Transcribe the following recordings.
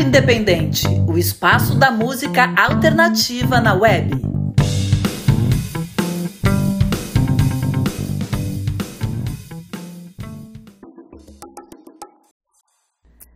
Independente, o espaço da música alternativa na web.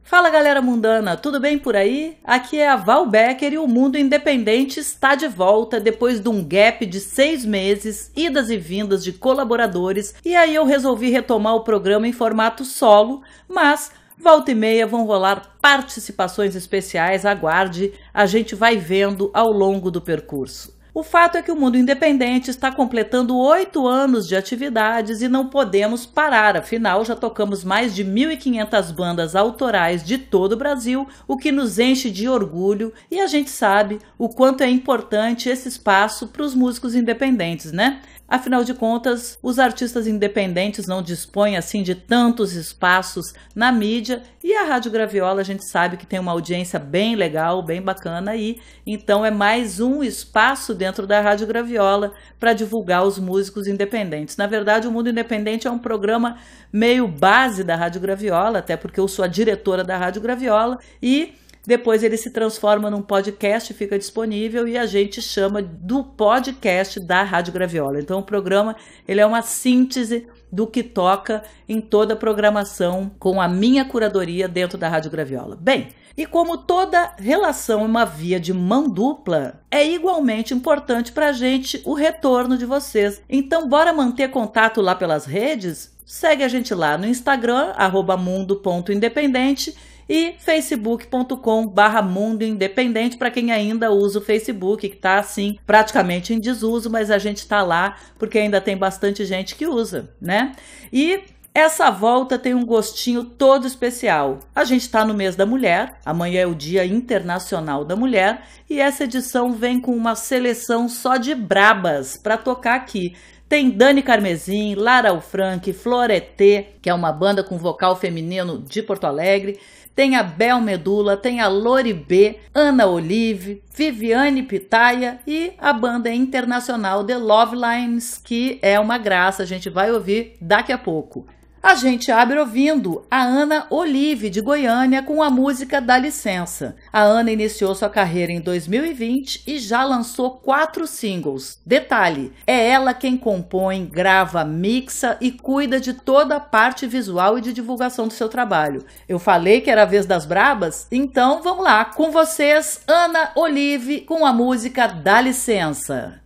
Fala galera mundana, tudo bem por aí? Aqui é a Val Becker e o Mundo Independente está de volta depois de um gap de seis meses, idas e vindas de colaboradores, e aí eu resolvi retomar o programa em formato solo, mas volta e meia vão rolar participações especiais, aguarde, a gente vai vendo ao longo do percurso. O fato é que o mundo independente está completando oito anos de atividades e não podemos parar, afinal já tocamos mais de 1.500 bandas autorais de todo o Brasil, o que nos enche de orgulho e a gente sabe o quanto é importante esse espaço para os músicos independentes, né? Afinal de contas, os artistas independentes não dispõem assim de tantos espaços na mídia. E a Rádio Graviola a gente sabe que tem uma audiência bem legal, bem bacana aí, então é mais um espaço dentro da Rádio Graviola para divulgar os músicos independentes. Na verdade, o Mundo Independente é um programa meio base da Rádio Graviola, até porque eu sou a diretora da Rádio Graviola. E depois ele se transforma num podcast, fica disponível e a gente chama do podcast da Rádio Graviola. Então o programa ele é uma síntese do que toca em toda a programação com a minha curadoria dentro da Rádio Graviola. Bem, e como toda relação é uma via de mão dupla, é igualmente importante para a gente o retorno de vocês. Então, bora manter contato lá pelas redes? Segue a gente lá no Instagram, mundo.independente e facebook.com barra Mundo Independente para quem ainda usa o Facebook, que está assim praticamente em desuso, mas a gente está lá porque ainda tem bastante gente que usa, né? E essa volta tem um gostinho todo especial. A gente está no mês da mulher, amanhã é o Dia Internacional da Mulher, e essa edição vem com uma seleção só de brabas para tocar aqui. Tem Dani Carmesim, Lara Alfranque, Floreté, que é uma banda com vocal feminino de Porto Alegre, tem a Bel Medula, tem a Lori B, Ana Olive, Viviane Pitaia e a banda internacional The Love Lines, que é uma graça, a gente vai ouvir daqui a pouco. A gente abre ouvindo a Ana Olive, de Goiânia, com a música Dá Licença. A Ana iniciou sua carreira em 2020 e já lançou quatro singles. Detalhe: é ela quem compõe, grava, mixa e cuida de toda a parte visual e de divulgação do seu trabalho. Eu falei que era a vez das brabas? Então vamos lá, com vocês, Ana Olive, com a música Dá Licença.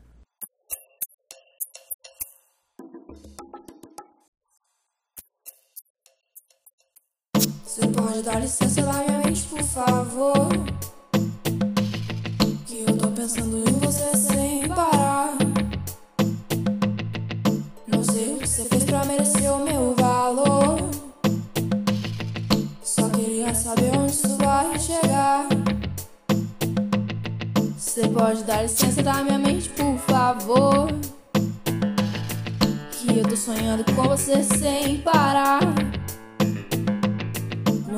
Você pode dar licença na minha mente, por favor? Que eu tô pensando em você sem parar. Não sei o que você fez pra merecer o meu valor. Só queria saber onde isso vai chegar. Você pode dar licença da minha mente, por favor? Que eu tô sonhando com você sem parar.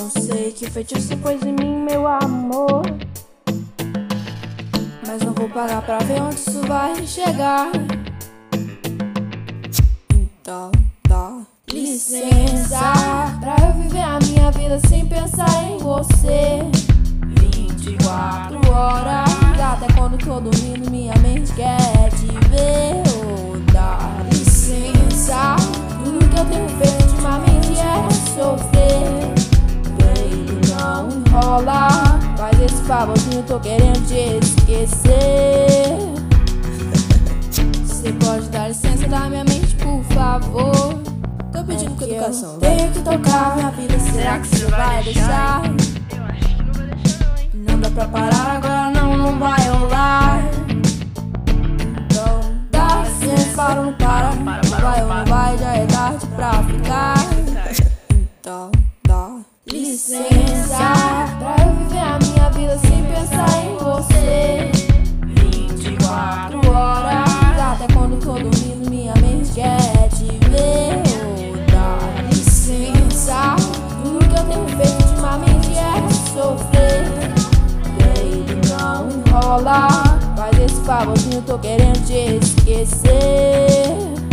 Não sei que feitiço pôs em mim, meu amor. Mas não vou parar pra ver onde isso vai chegar. Então dá licença pra eu viver a minha vida sem pensar em você. 24 horas, até quando tô dormindo, minha mente quer te ver. Oh, dá licença, tudo que eu tenho feito ultimamente é sofrer não enrola. Faz esse favorzinho, tô querendo te esquecer. Você pode dar licença da minha mente, por favor. Tô pedindo com educação. Tenho que tocar minha vida, será que você vai deixar? Não dá pra parar agora, não, não vai rolar. Então dá licença, para não para? Vai ou não vai, já é tarde pra ficar. Então licença. Pra eu viver a minha vida sem pensar em você. 24 horas. Até quando tô dormindo minha mente quer te ver. Dá licença. Tudo que eu tenho feito ultimamente é sofrer. Baby, não enrola. Faz esse favorzinho, tô querendo te esquecer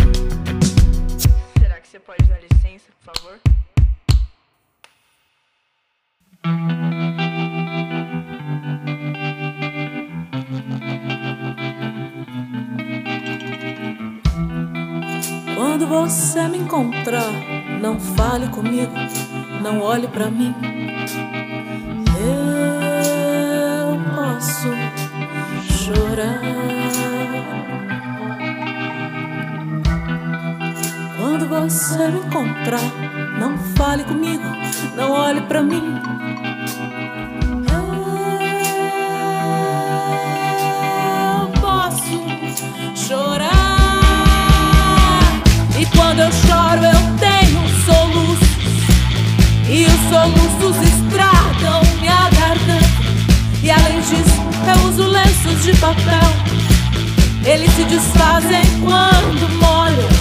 Quando você me encontrar, não fale comigo, não olhe para mim. Eu posso chorar. Quando você me encontrar, não fale comigo, não olhe para mim. Os soluços estragam minha garganta. E além disso, eu uso lenços de papel. Eles se desfazem quando molham.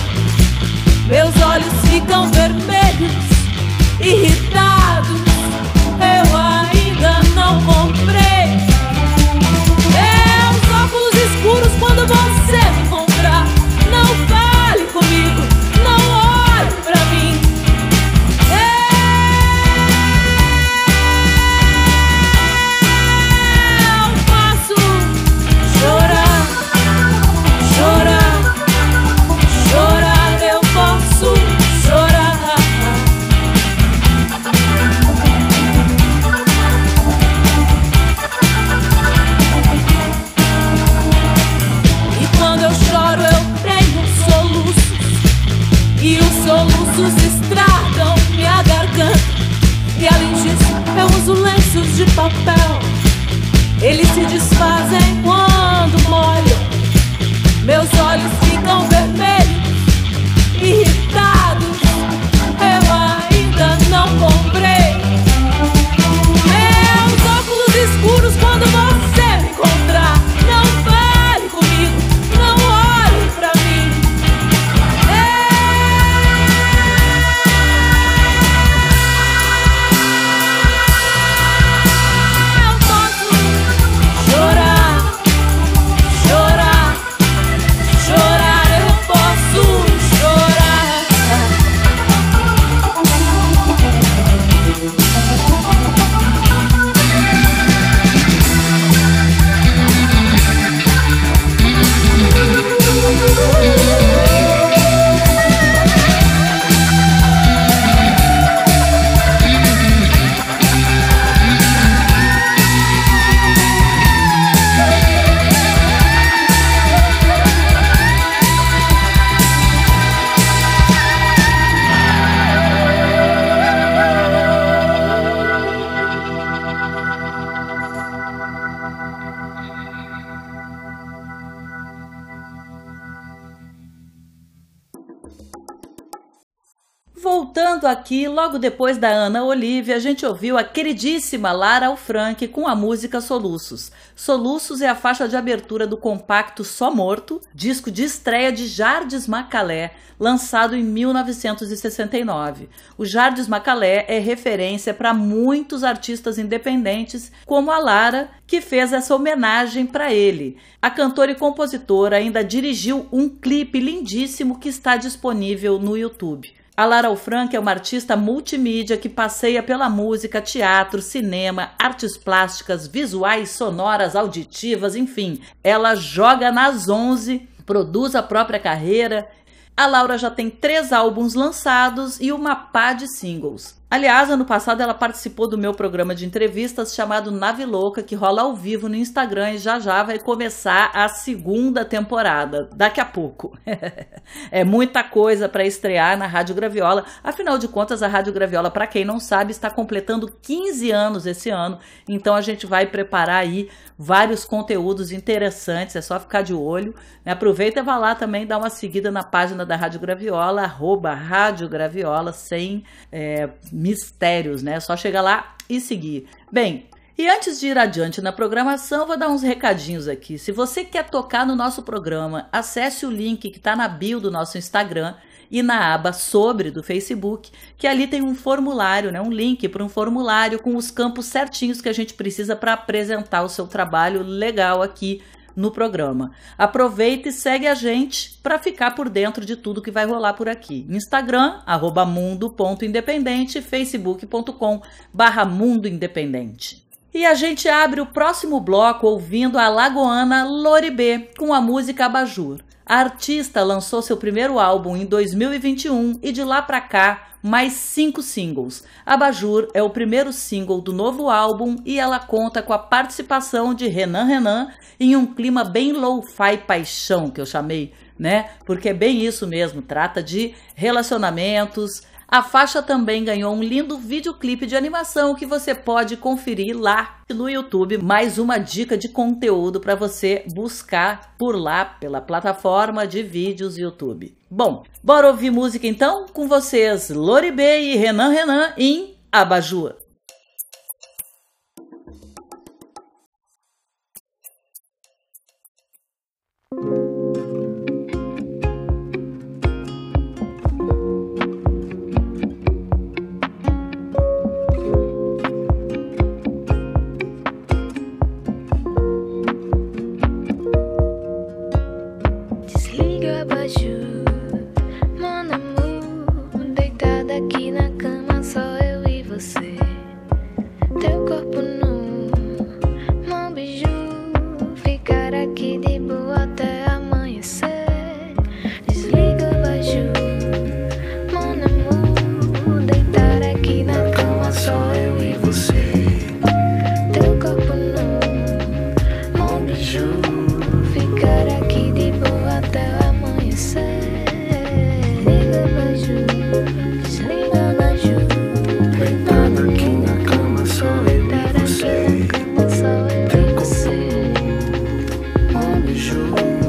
Logo depois da Ana Olivia, a gente ouviu a queridíssima Lara Alfranque com a música Soluços. Soluços é a faixa de abertura do compacto Só Morto, disco de estreia de Jardes Macalé, lançado em 1969. O Jardes Macalé é referência para muitos artistas independentes, como a Lara, que fez essa homenagem para ele. A cantora e compositora ainda dirigiu um clipe lindíssimo que está disponível no YouTube. A Lara Alfranque é uma artista multimídia que passeia pela música, teatro, cinema, artes plásticas, visuais, sonoras, auditivas, enfim. Ela joga nas 11, produz a própria carreira. A Laura já tem três álbuns lançados e uma pá de singles. Aliás, ano passado ela participou do meu programa de entrevistas chamado Nave Louca, que rola ao vivo no Instagram e já já vai começar a segunda temporada, daqui a pouco. é muita coisa para estrear na Rádio Graviola. Afinal de contas, a Rádio Graviola, para quem não sabe, está completando 15 anos esse ano, então a gente vai preparar aí vários conteúdos interessantes, é só ficar de olho. Né? Aproveita e vá lá também, dá uma seguida na página da Rádio Graviola, arroba Rádio Graviola, sem é, mistérios, né? É só chegar lá e seguir. Bem, e antes de ir adiante na programação, vou dar uns recadinhos aqui. Se você quer tocar no nosso programa, acesse o link que está na bio do nosso Instagram e na aba sobre do Facebook, que ali tem um formulário, né, um link para um formulário com os campos certinhos que a gente precisa para apresentar o seu trabalho legal aqui no programa. Aproveita e segue a gente para ficar por dentro de tudo que vai rolar por aqui. Instagram, arroba mundo.independente, facebook.com barra mundo independente. E a gente abre o próximo bloco ouvindo a lagoana Loribê com a música Abajur. A artista lançou seu primeiro álbum em 2021 e de lá para cá mais cinco singles. Abajur é o primeiro single do novo álbum e ela conta com a participação de Renan Renan em um clima bem low-fi paixão que eu chamei, né? Porque é bem isso mesmo, trata de relacionamentos, a faixa também ganhou um lindo videoclipe de animação que você pode conferir lá no YouTube. Mais uma dica de conteúdo para você buscar por lá pela plataforma de vídeos YouTube. Bom, bora ouvir música então com vocês, Loribê e Renan Renan em Abajur. you.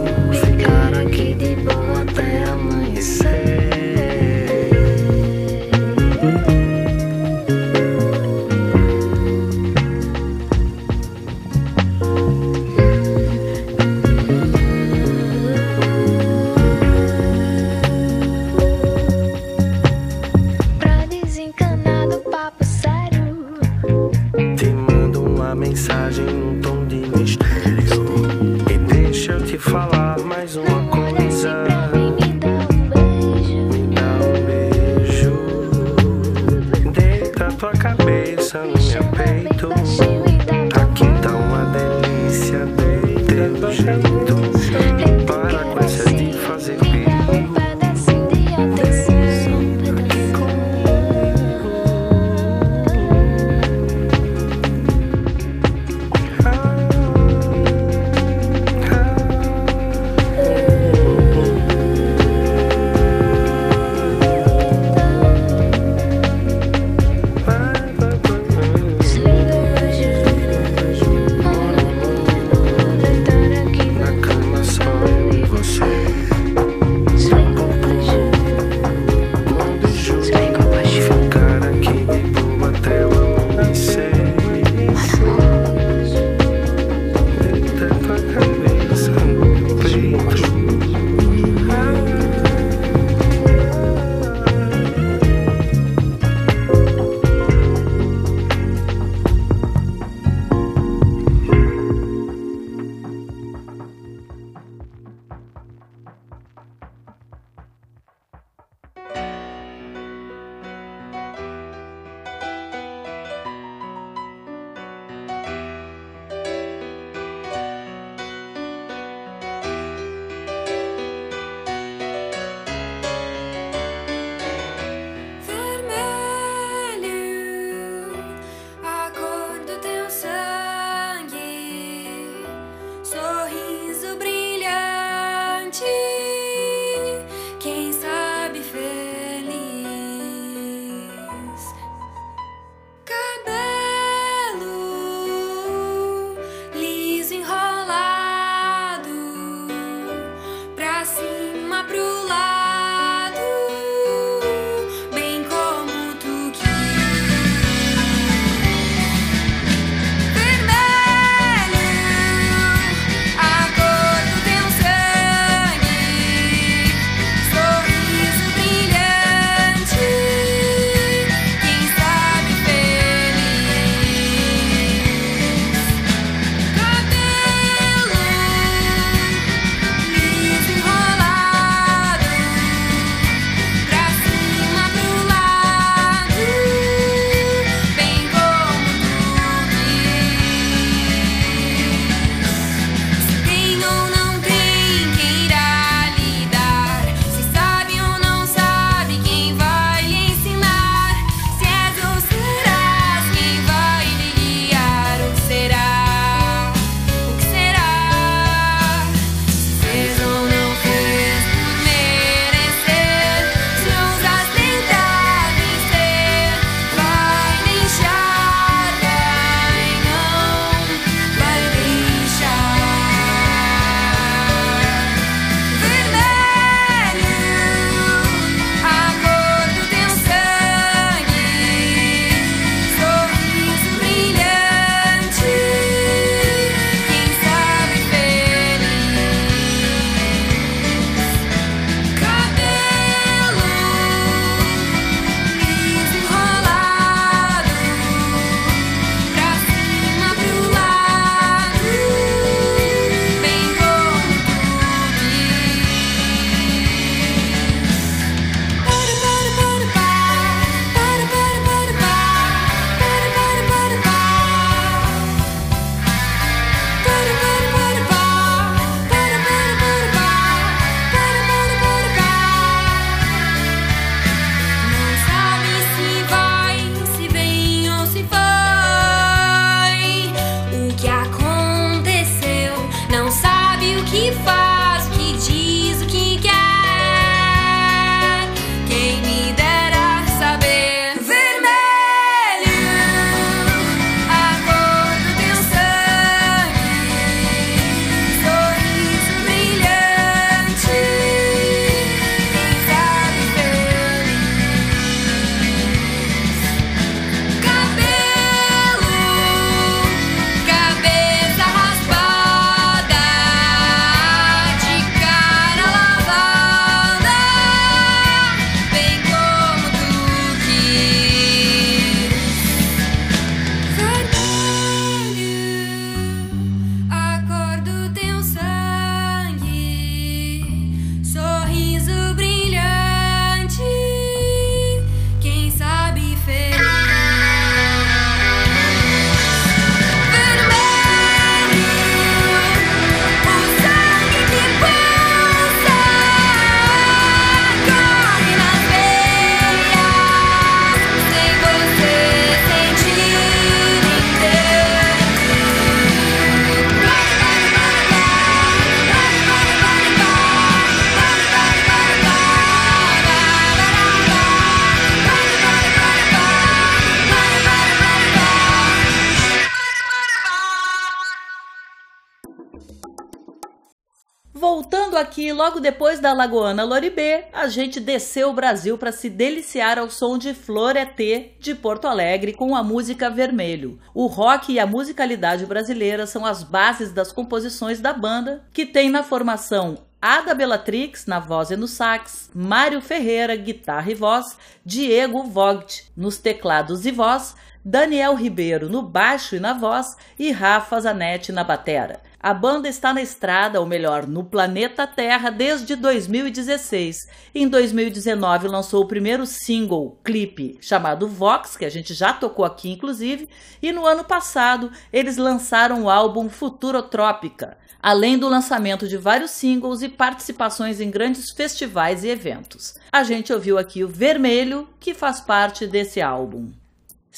Aqui, logo depois da Lagoana Loribê, a gente desceu o Brasil para se deliciar ao som de Floreté de Porto Alegre com a música Vermelho. O rock e a musicalidade brasileira são as bases das composições da banda, que tem na formação Ada Bellatrix na voz e no sax, Mário Ferreira, guitarra e voz, Diego Vogt nos teclados e voz, Daniel Ribeiro no baixo e na voz e Rafa Zanetti na batera. A banda está na estrada, ou melhor, no planeta Terra, desde 2016. Em 2019 lançou o primeiro single, clipe, chamado Vox, que a gente já tocou aqui inclusive, e no ano passado eles lançaram o álbum Futurotrópica, além do lançamento de vários singles e participações em grandes festivais e eventos. A gente ouviu aqui o Vermelho, que faz parte desse álbum.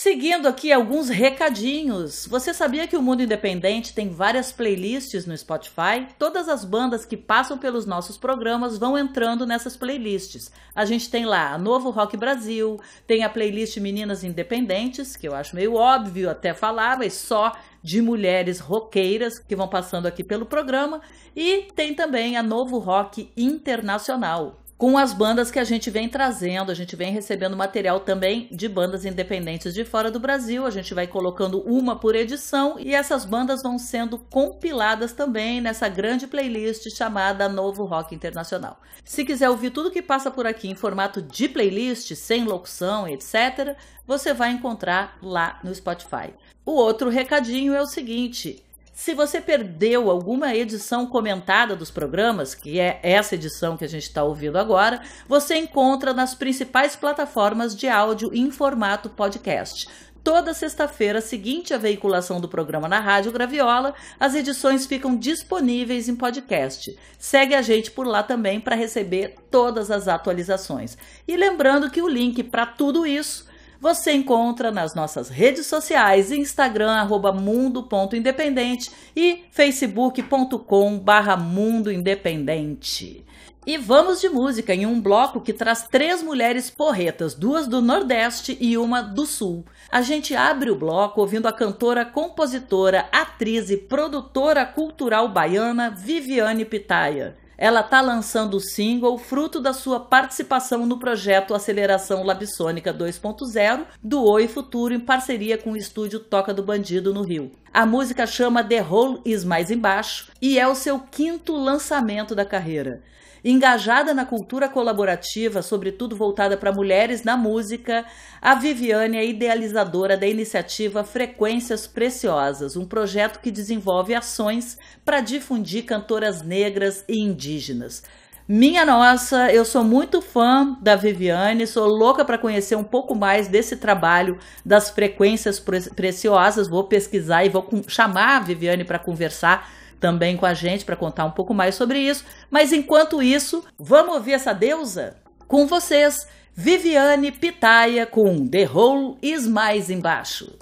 Seguindo aqui alguns recadinhos. Você sabia que o Mundo Independente tem várias playlists no Spotify? Todas as bandas que passam pelos nossos programas vão entrando nessas playlists. A gente tem lá a Novo Rock Brasil, tem a playlist Meninas Independentes, que eu acho meio óbvio até falar, mas só de mulheres roqueiras que vão passando aqui pelo programa, e tem também a Novo Rock Internacional, com as bandas que a gente vem trazendo. A gente vem recebendo material também de bandas independentes de fora do Brasil. A gente vai colocando uma por edição e essas bandas vão sendo compiladas também nessa grande playlist chamada Novo Rock Internacional. Se quiser ouvir tudo que passa por aqui em formato de playlist, sem locução, etc., você vai encontrar lá no Spotify. O outro recadinho é o seguinte: se você perdeu alguma edição comentada dos programas, que é essa edição que a gente está ouvindo agora, você encontra nas principais plataformas de áudio em formato podcast. Toda sexta-feira, seguinte à veiculação do programa na Rádio Graviola, as edições ficam disponíveis em podcast. Segue a gente por lá também para receber todas as atualizações. E lembrando que o link para tudo isso você encontra nas nossas redes sociais, Instagram, arroba mundo.independente e facebook.com barra mundo independente. E vamos de música em um bloco que traz três mulheres porretas, duas do Nordeste e uma do Sul. A gente abre o bloco ouvindo a cantora, compositora, atriz e produtora cultural baiana Viviane Pitaia ela está lançando o single fruto da sua participação no projeto Aceleração Labsônica 2.0 do Oi Futuro em parceria com o estúdio Toca do Bandido no Rio. A música chama The Hole Is Mais Embaixo e é o seu quinto lançamento da carreira. Engajada na cultura colaborativa, sobretudo voltada para mulheres na música, a Viviane é idealizadora da iniciativa Frequências Preciosas, um projeto que desenvolve ações para difundir cantoras negras e indígenas. Minha nossa, eu sou muito fã da Viviane, sou louca para conhecer um pouco mais desse trabalho das frequências preciosas. Vou pesquisar e vou chamar a Viviane para conversar também com a gente para contar um pouco mais sobre isso. Mas enquanto isso, vamos ouvir essa deusa? Com vocês, Viviane Pitaia com The Hole Is Mais Embaixo.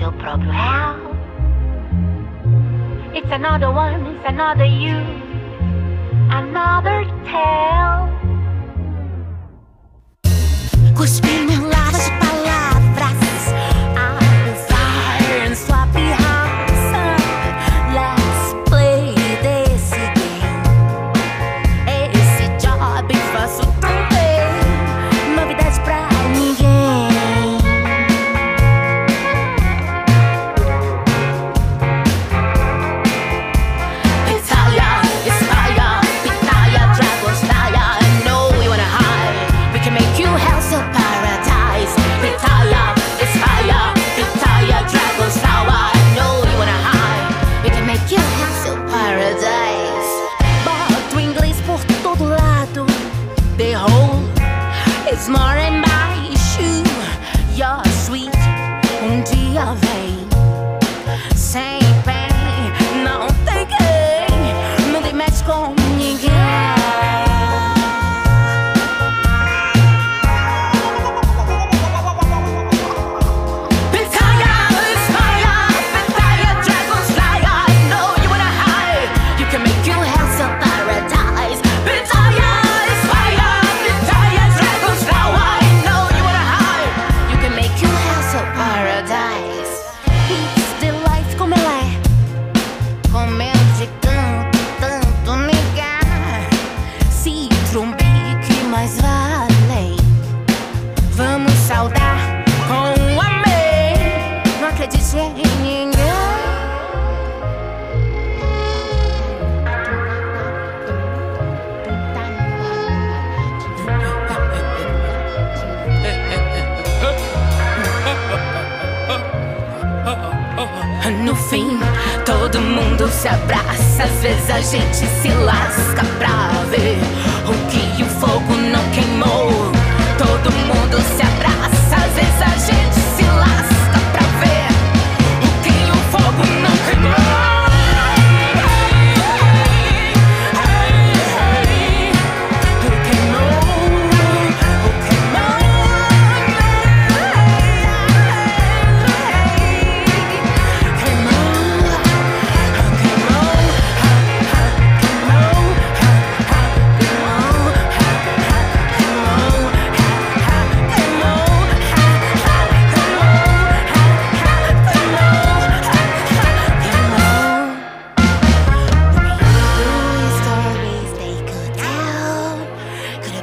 Seu próprio réu. It's another one, it's another you, another tale. gente se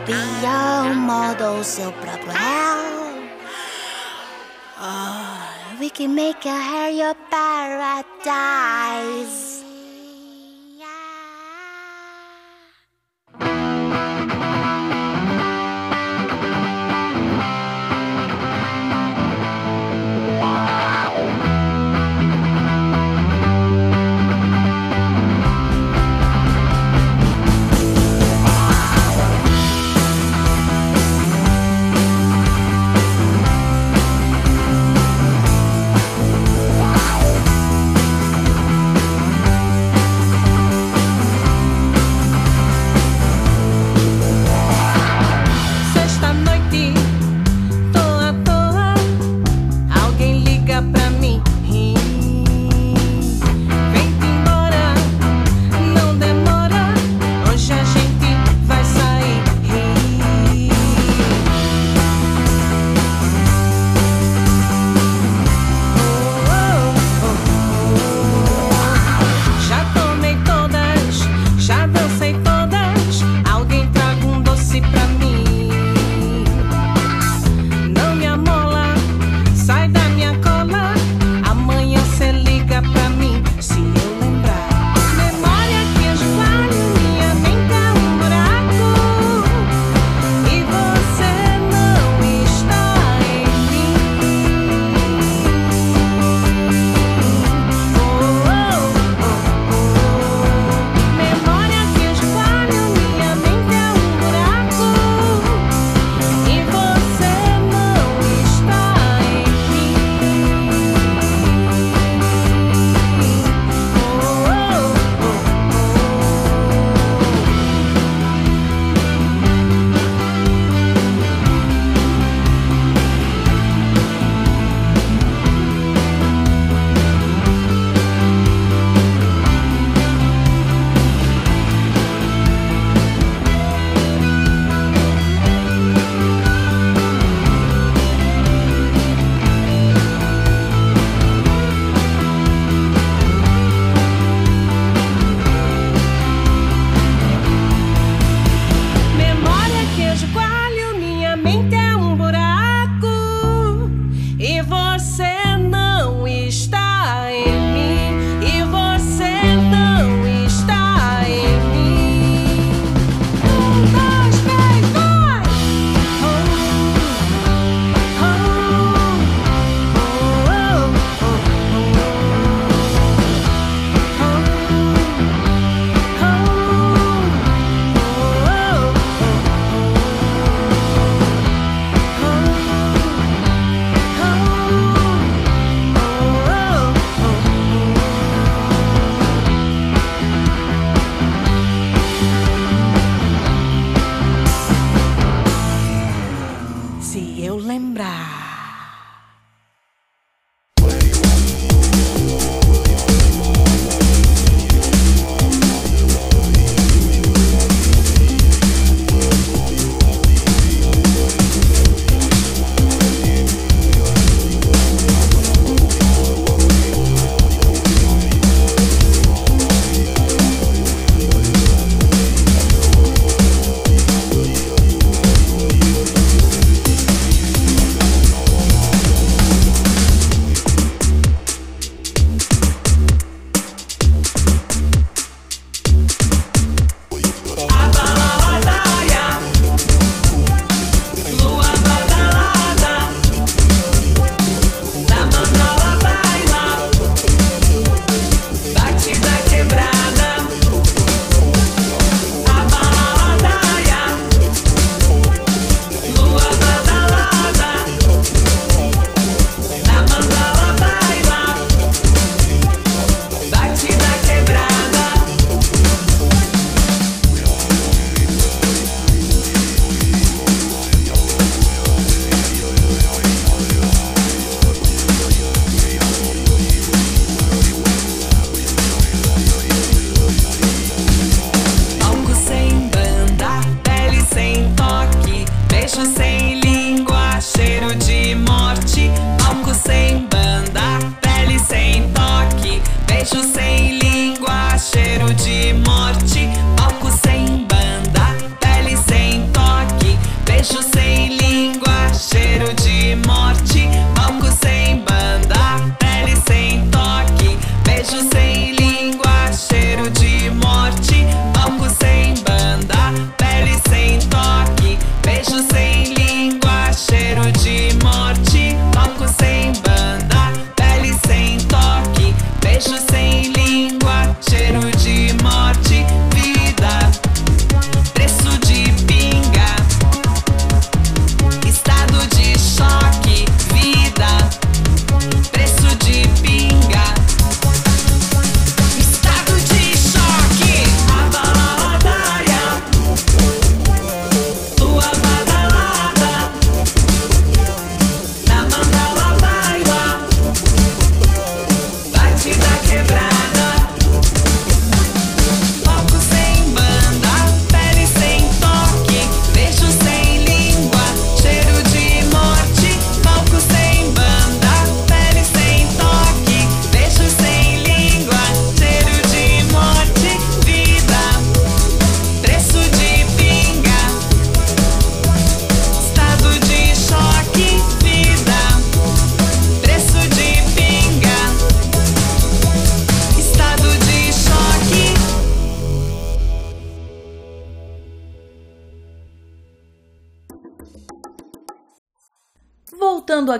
Lampião moldou seu próprio réu. Oh, ah, we can make a hair your paradise.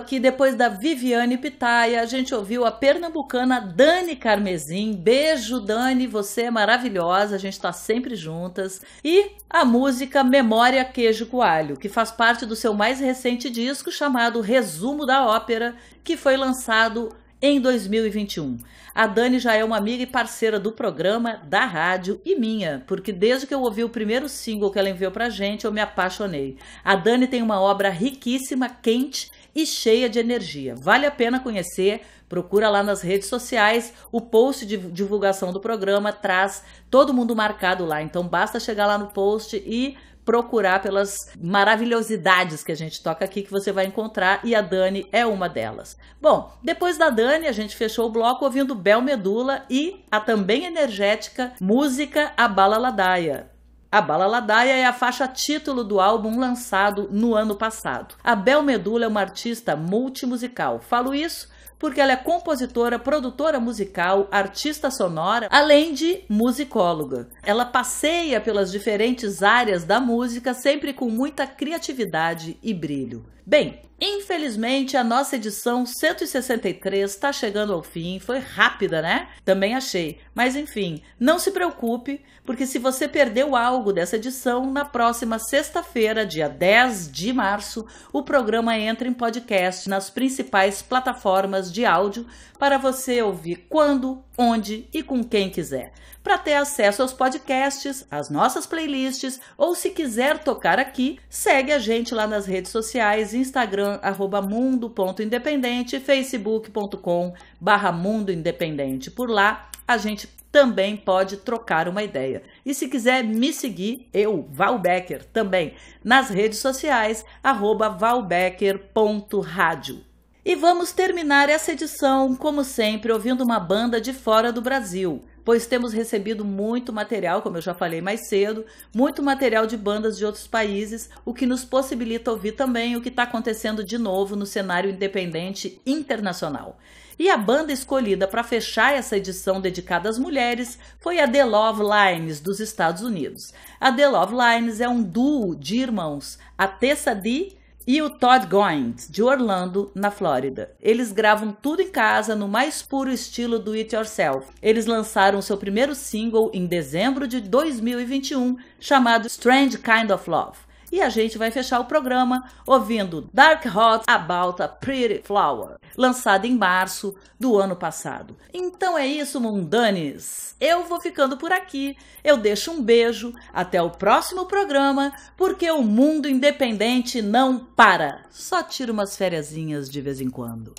Aqui, depois da Viviane Pitaia, a gente ouviu a pernambucana Dani Carmezin. Beijo, Dani, você é maravilhosa, a gente está sempre juntas. E a música Memória Queijo Coalho, que faz parte do seu mais recente disco chamado Resumo da Ópera, que foi lançado em 2021. A Dani já é uma amiga e parceira do programa, da rádio e minha, porque desde que eu ouvi o primeiro single que ela enviou pra gente, eu me apaixonei. A Dani tem uma obra riquíssima, quente e cheia de energia. Vale a pena conhecer. Procura lá nas redes sociais, o post de divulgação do programa traz todo mundo marcado lá. Então basta chegar lá no post e procurar pelas maravilhosidades que a gente toca aqui que você vai encontrar e a Dani é uma delas. Bom, depois da Dani, a gente fechou o bloco ouvindo Bel Medula e a também energética música A Bala Ladaia. A Bala Ladaia é a faixa título do álbum lançado no ano passado. A Bel Medula é uma artista multimusical. Falo isso porque ela é compositora, produtora musical, artista sonora, além de musicóloga. Ela passeia pelas diferentes áreas da música sempre com muita criatividade e brilho. Bem, infelizmente a nossa edição 163 está chegando ao fim. Foi rápida, né? Também achei. Mas enfim, não se preocupe, porque se você perdeu algo dessa edição, na próxima sexta-feira, dia 10 de março, o programa entra em podcast nas principais plataformas de áudio para você ouvir quando, onde e com quem quiser. Para ter acesso aos podcasts, às nossas playlists ou se quiser tocar aqui, segue a gente lá nas redes sociais, Instagram mundo.independente, facebook.com barra mundo independente. Por lá a gente também pode trocar uma ideia. E se quiser me seguir, eu, Val Becker, também nas redes sociais, arroba valbecker.rádio. E vamos terminar essa edição, como sempre, ouvindo uma banda de fora do Brasil, pois temos recebido muito material, como eu já falei mais cedo, muito material de bandas de outros países, o que nos possibilita ouvir também o que está acontecendo de novo no cenário independente internacional. E a banda escolhida para fechar essa edição dedicada às mulheres foi a The Love Lines, dos Estados Unidos. A The Love Lines é um duo de irmãos, a Tessa Dee e o Todd Goins, de Orlando, na Flórida. Eles gravam tudo em casa no mais puro estilo do It Yourself. Eles lançaram seu primeiro single em dezembro de 2021, chamado Strange Kind of Love. E a gente vai fechar o programa ouvindo Dark Hot About a Pretty Flower, lançado em março do ano passado. Então é isso, mundanes. Eu vou ficando por aqui. Eu deixo um beijo. Até o próximo programa, porque o mundo independente não para. Só tira umas férias de vez em quando.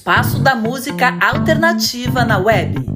Espaço da música alternativa na web.